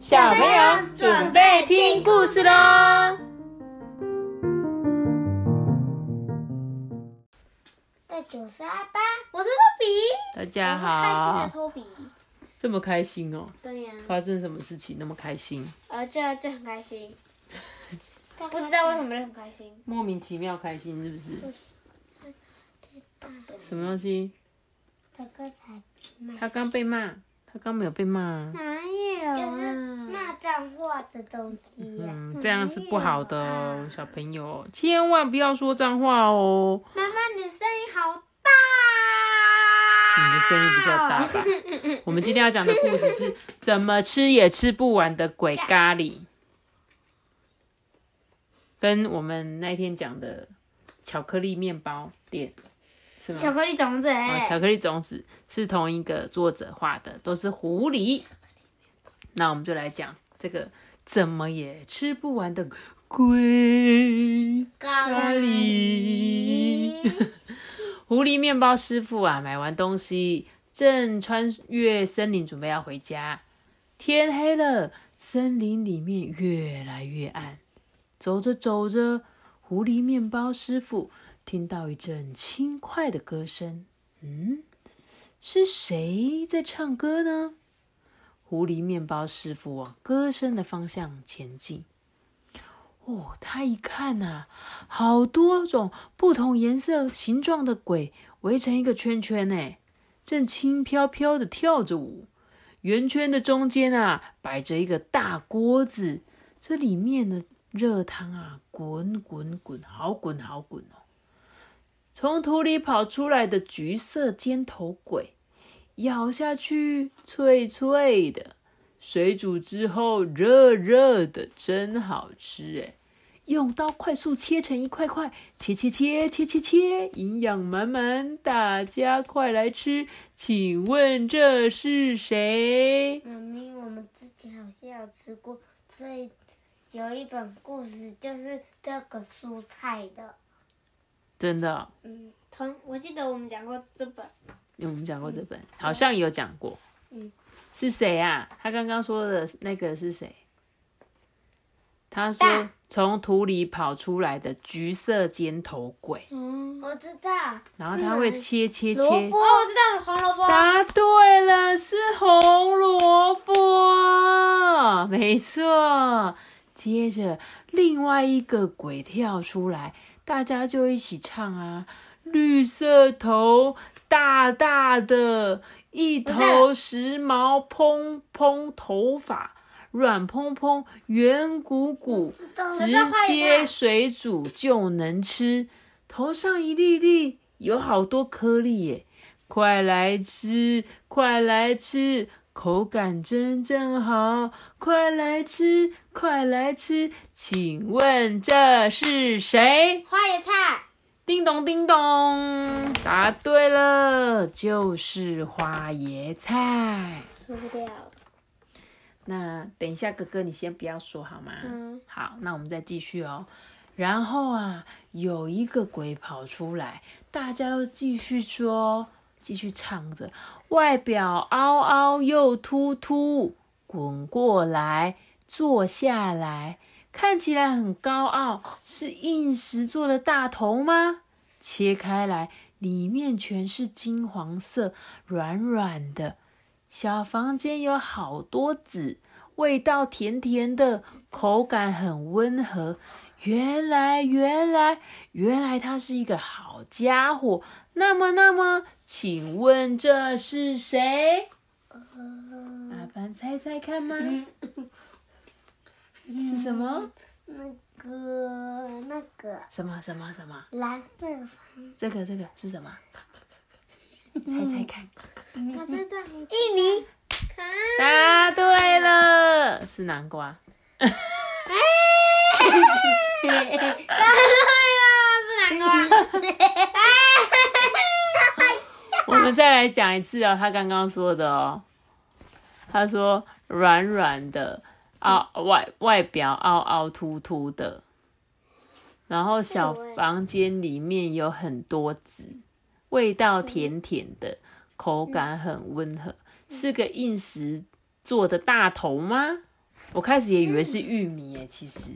小朋友准备听故事喽！在九十二八，我是托比，大家我是开心的好，托比。这么开心哦！对呀、发生什么事情那么开心？呃，这这很开心，不知道为什么就很开心。莫名其妙开心是不是？什么东西？他刚才他刚被骂，他刚没有被骂。哪有、就是骂脏话的东西呀、嗯，这样是不好的哦，小朋友千万不要说脏话哦。妈妈，你声音好大。你的声音比较大吧？我们今天要讲的故事是怎么吃也吃不完的鬼咖喱，跟我们那天讲的巧克力面包店是吗？巧克力种子、哦，巧克力种子是同一个作者画的，都是狐狸。那我们就来讲这个怎么也吃不完的龟咖咖喱。狐狸面包师傅啊，买完东西正穿越森林，准备要回家。天黑了，森林里面越来越暗。走着走着，狐狸面包师傅听到一阵轻快的歌声。嗯，是谁在唱歌呢？狐狸面包师傅往歌声的方向前进。哦，他一看呐、好多种不同颜色、形状的鬼围成一个圈圈呢，正轻飘飘的跳着舞。圆圈的中间啊，摆着一个大锅子，这里面的热汤啊，滚滚滚，好滚好滚哦。从土里跑出来的橘色尖头鬼，咬下去脆脆的，水煮之后热热的，真好吃哎！用刀快速切成一块块，切切切切切切，营养满满，大家快来吃！请问这是谁？妈咪，我们之前好像有吃过，所以有一本故事就是这个蔬菜的。真的哦、嗯，同我记得我们讲过这本。我们讲过这本，好像有讲过。嗯，是谁啊？他刚刚说的那个是谁？他说大从土里跑出来的橘色尖头鬼，嗯，我知道。然后他会切切切，。哦我知道了，红萝卜。答对了，是红萝卜，没错。接着另外一个鬼跳出来，大家就一起唱啊，绿色头，大大的，一头时髦蓬蓬头发，软蓬蓬，圆鼓鼓，直接水煮就能吃，头上一粒粒，有好多颗粒耶！快来吃，快来吃，口感真正好！快来吃，快来吃，请问这是谁？花椰菜。叮咚叮咚，答对了，就是花椰菜。输掉。那等一下，哥哥你先不要说好吗？嗯。好，那我们再继续哦。然后啊，有一个鬼跑出来，大家又继续说，继续唱着，外表凹凹又凸凸，滚过来，坐下来，看起来很高傲，是硬石做的大头吗？切开来，里面全是金黄色，软软的。小房间有好多籽，味道甜甜的，口感很温和。原来，原来，原来他是一个好家伙。那么，那么，请问这是谁？阿凡猜猜看吗？是什么？那个那个什么什么什么？蓝色这个这个是什么？猜猜看。我知道，玉米。答对了，是南瓜。答对了，是南瓜。我们再来讲一次哦，他刚刚说的哦，他说软软的，凹外外表凹凹凸凸的，然后小房间里面有很多籽，味道甜甜的，口感很温和，是个硬石做的大头吗？我开始也以为是玉米诶，其实，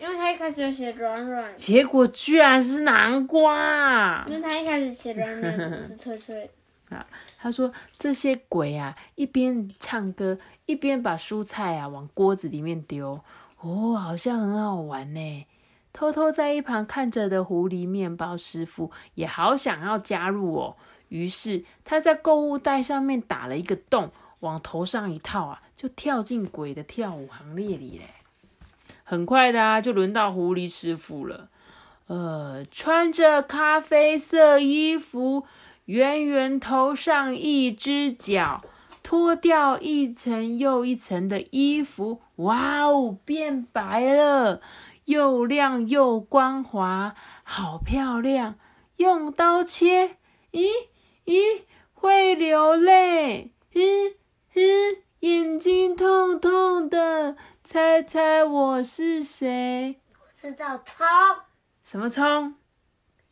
因为他一开始就写软软，结果居然是南瓜。因为他一开始写软软是脆脆的。他说这些鬼啊，一边唱歌，一边把蔬菜啊往锅子里面丢，哦，好像很好玩呢。偷偷在一旁看着的狐狸面包师傅也好想要加入哦。于是他在购物袋上面打了一个洞，往头上一套啊，就跳进鬼的跳舞行列里嘞。很快的啊，就轮到狐狸师傅了。呃，穿着咖啡色衣服，圆圆头上一只脚，脱掉一层又一层的衣服，哇哦，变白了，又亮又光滑，好漂亮！用刀切，咦？咦，会流泪，嗯嗯，眼睛痛痛的，猜猜我是谁？我知道葱，什么葱？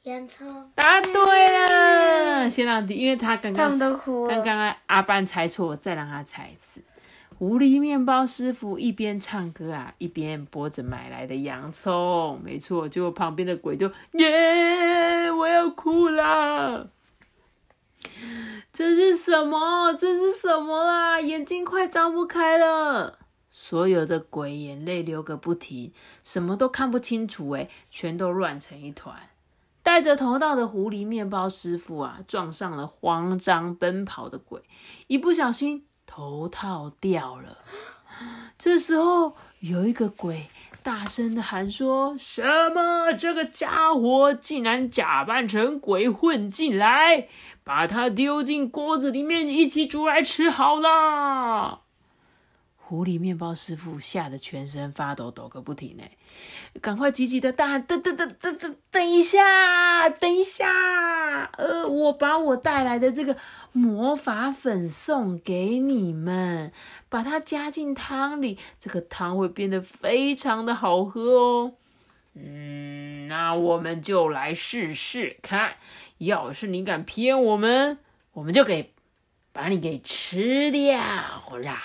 洋葱。答对了，先让，因为他刚他刚们都哭了。刚刚阿班猜错，再让他猜一次。狐狸面包师傅一边唱歌啊，一边剥着买来的洋葱。没错，结果旁边的鬼就耶，我要哭了！这是什么？这是什么啦？眼睛快张不开了！所有的鬼眼泪流个不停，什么都看不清楚，哎，全都乱成一团。戴着头套的狐狸面包师傅啊，撞上了慌张奔跑的鬼，一不小心头套掉了。这时候有一个鬼大声的喊说：“什么？这个家伙竟然假扮成鬼混进来，把他丢进锅子里面一起煮来吃好了！”狐狸面包师傅吓得全身发抖，抖个不停呢。赶快急急的大喊：“等等等等等等一下，等一下！呃，我把我带来的这个魔法粉送给你们，把它加进汤里，这个汤会变得非常的好喝哦。嗯，那我们就来试试看。要是你敢骗我们，我们就给把你给吃掉啦！”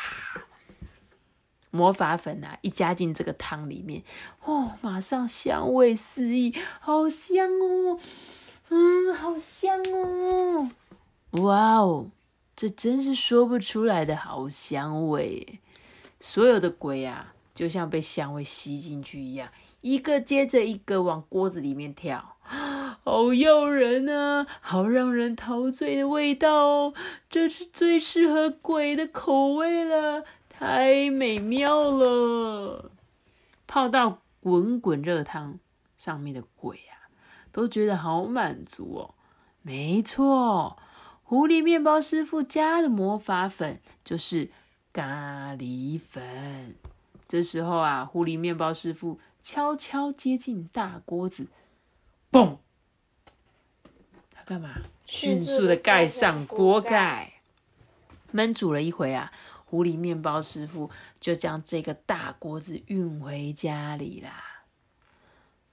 魔法粉啊，一加进这个汤里面，哦，马上香味四溢，好香哦，嗯，好香哦，哇哦，这真是说不出来的好香味！所有的鬼啊，就像被香味吸进去一样，一个接着一个往锅子里面跳，好诱人啊，好让人陶醉的味道哦，这是最适合鬼的口味了。太美妙了！泡到滚滚热汤上面的鬼啊，都觉得好满足哦。没错，狐狸面包师傅加的魔法粉就是咖喱粉。这时候啊，狐狸面包师傅悄悄接近大锅子，嘣！他干嘛？迅速的盖上锅盖，焖煮了一回啊。狐狸面包师傅就将这个大锅子运回家里啦。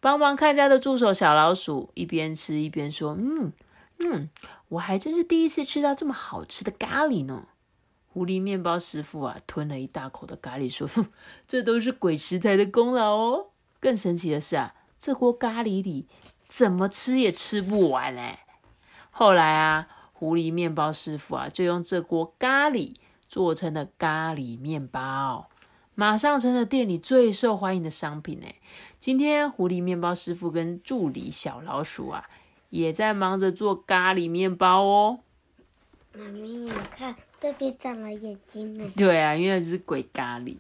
帮忙看家的助手小老鼠一边吃一边说：“嗯嗯，我还真是第一次吃到这么好吃的咖喱呢。”狐狸面包师傅啊，吞了一大口的咖喱，说：“这都是鬼食材的功劳哦。”更神奇的是啊，这锅咖喱里怎么吃也吃不完哎。后来啊，狐狸面包师傅啊，就用这锅咖喱。做成的咖喱面包，马上成了店里最受欢迎的商品呢。今天狐狸面包师傅跟助理小老鼠啊，也在忙着做咖喱面包哦。妈咪，你看这边长了眼睛呢。对啊，因为是鬼咖喱。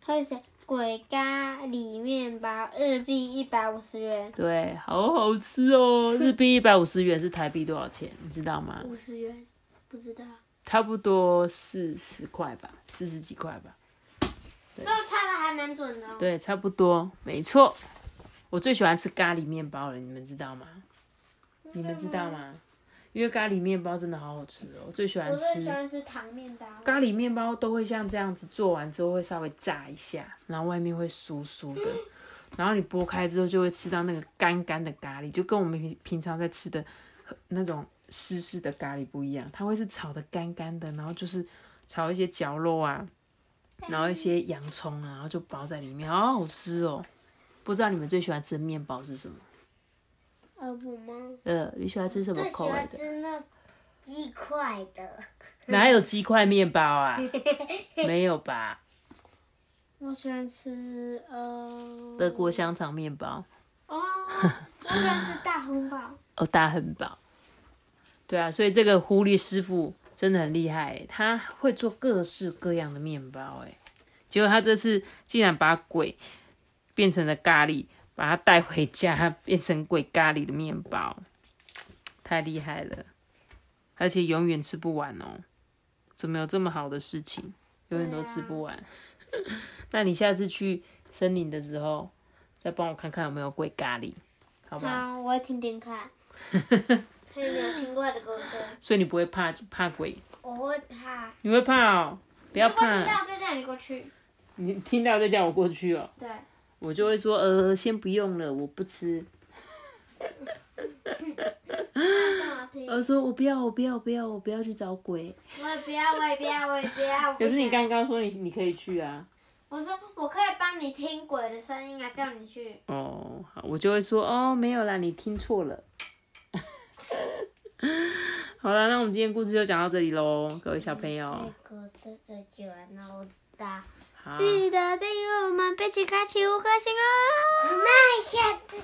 他写鬼咖喱面包，日币一百五十元。对，好好吃哦。日币一百五十元是台币多少钱？你知道吗？五十元，不知道。差不多四十块吧，四十几块吧。这猜的还蛮准的。对，差不多，没错。我最喜欢吃咖喱面包了，你们知道吗？你们知道吗？因为咖喱面包真的好好吃哦，我最喜欢吃。我最喜欢吃糖面包。咖喱面包都会像这样子，做完之后会稍微炸一下，然后外面会酥酥的，然后你剥开之后就会吃到那个干干的咖喱，就跟我们平平常在吃的那种。湿湿的咖喱不一样，它会是炒的干干的，然后就是炒一些绞肉啊，然后一些洋葱啊，然后就包在里面，好好吃哦。不知道你们最喜欢吃的面包是什么？呃，我吗？呃，你喜欢吃什么口味的？欢吃那鸡块的。哪有鸡块面包啊？没有吧？我喜欢吃呃，德国香肠面包哦，我喜欢吃大亨堡。哦，大汉堡。对啊，所以这个狐狸师傅真的很厉害，他会做各式各样的面包哎。结果他这次竟然把鬼变成了咖喱，把它带回家变成鬼咖喱的面包，太厉害了，而且永远吃不完哦。怎么有这么好的事情，永远都吃不完？那你下次去森林的时候，再帮我看看有没有鬼咖喱，好不好？好，我要听听看。看有没有奇怪的歌声。所以你不会怕怕鬼，我会怕。你会怕哦？不要如果听，到再叫你过去。你听到再叫我过去哦，对。我就会说呃，先不用了，我不吃。我说我不要，我不要，我不要，我不要去找鬼。我也不要，我也不要，我也不要。不可是你想刚刚说你你可以去啊。我说我可以帮你听鬼的声音啊，叫你去。哦，好，我就会说哦，没有啦，你听错了。好了，那我们今天故事就讲到这里喽，各位小朋友。记得订阅我们，并且开启五颗星哦。我们下次，